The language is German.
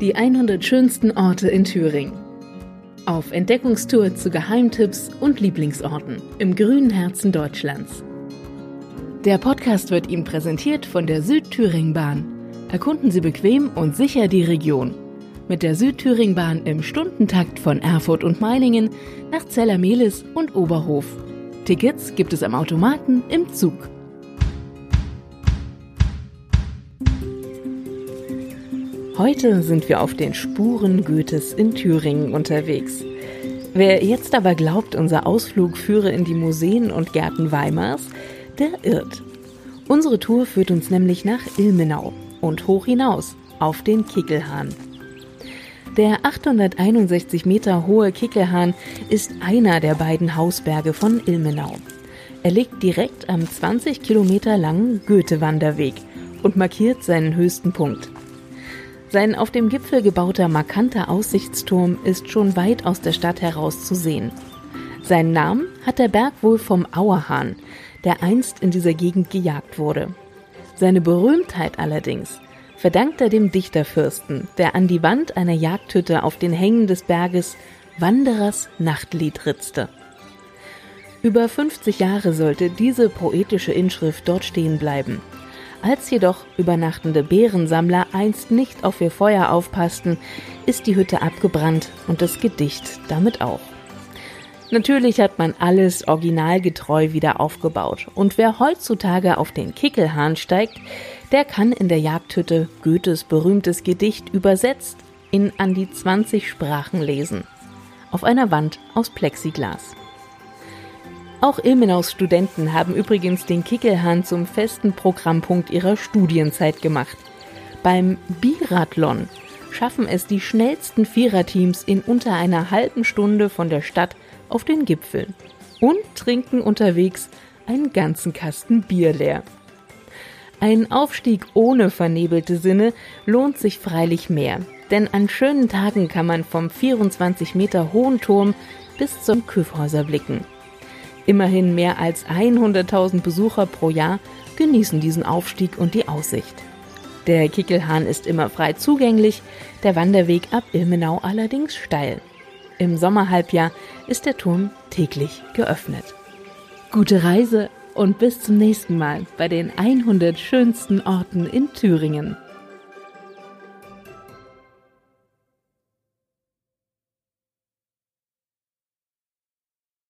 Die 100 schönsten Orte in Thüringen. Auf Entdeckungstour zu Geheimtipps und Lieblingsorten im grünen Herzen Deutschlands. Der Podcast wird Ihnen präsentiert von der Südthüringbahn. Erkunden Sie bequem und sicher die Region. Mit der Südthüringbahn im Stundentakt von Erfurt und Meiningen nach Zellermelis und Oberhof. Tickets gibt es am Automaten im Zug. Heute sind wir auf den Spuren Goethes in Thüringen unterwegs. Wer jetzt aber glaubt, unser Ausflug führe in die Museen und Gärten Weimars, der irrt. Unsere Tour führt uns nämlich nach Ilmenau und hoch hinaus auf den Kickelhahn. Der 861 Meter hohe Kickelhahn ist einer der beiden Hausberge von Ilmenau. Er liegt direkt am 20 Kilometer langen Goethe-Wanderweg und markiert seinen höchsten Punkt. Sein auf dem Gipfel gebauter markanter Aussichtsturm ist schon weit aus der Stadt heraus zu sehen. Seinen Namen hat der Berg wohl vom Auerhahn, der einst in dieser Gegend gejagt wurde. Seine Berühmtheit allerdings verdankt er dem Dichterfürsten, der an die Wand einer Jagdhütte auf den Hängen des Berges Wanderers Nachtlied ritzte. Über 50 Jahre sollte diese poetische Inschrift dort stehen bleiben, als jedoch übernachtende Bärensammler einst nicht auf ihr Feuer aufpassten, ist die Hütte abgebrannt und das Gedicht damit auch. Natürlich hat man alles originalgetreu wieder aufgebaut. Und wer heutzutage auf den Kickelhahn steigt, der kann in der Jagdhütte Goethes berühmtes Gedicht übersetzt in an die 20 Sprachen lesen. Auf einer Wand aus Plexiglas. Auch Ilmenaus Studenten haben übrigens den Kickelhahn zum festen Programmpunkt ihrer Studienzeit gemacht. Beim Biathlon schaffen es die schnellsten Viererteams in unter einer halben Stunde von der Stadt auf den Gipfel und trinken unterwegs einen ganzen Kasten Bier leer. Ein Aufstieg ohne vernebelte Sinne lohnt sich freilich mehr, denn an schönen Tagen kann man vom 24 Meter hohen Turm bis zum Küffhäuser blicken. Immerhin mehr als 100.000 Besucher pro Jahr genießen diesen Aufstieg und die Aussicht. Der Kickelhahn ist immer frei zugänglich, der Wanderweg ab Ilmenau allerdings steil. Im Sommerhalbjahr ist der Turm täglich geöffnet. Gute Reise und bis zum nächsten Mal bei den 100 schönsten Orten in Thüringen.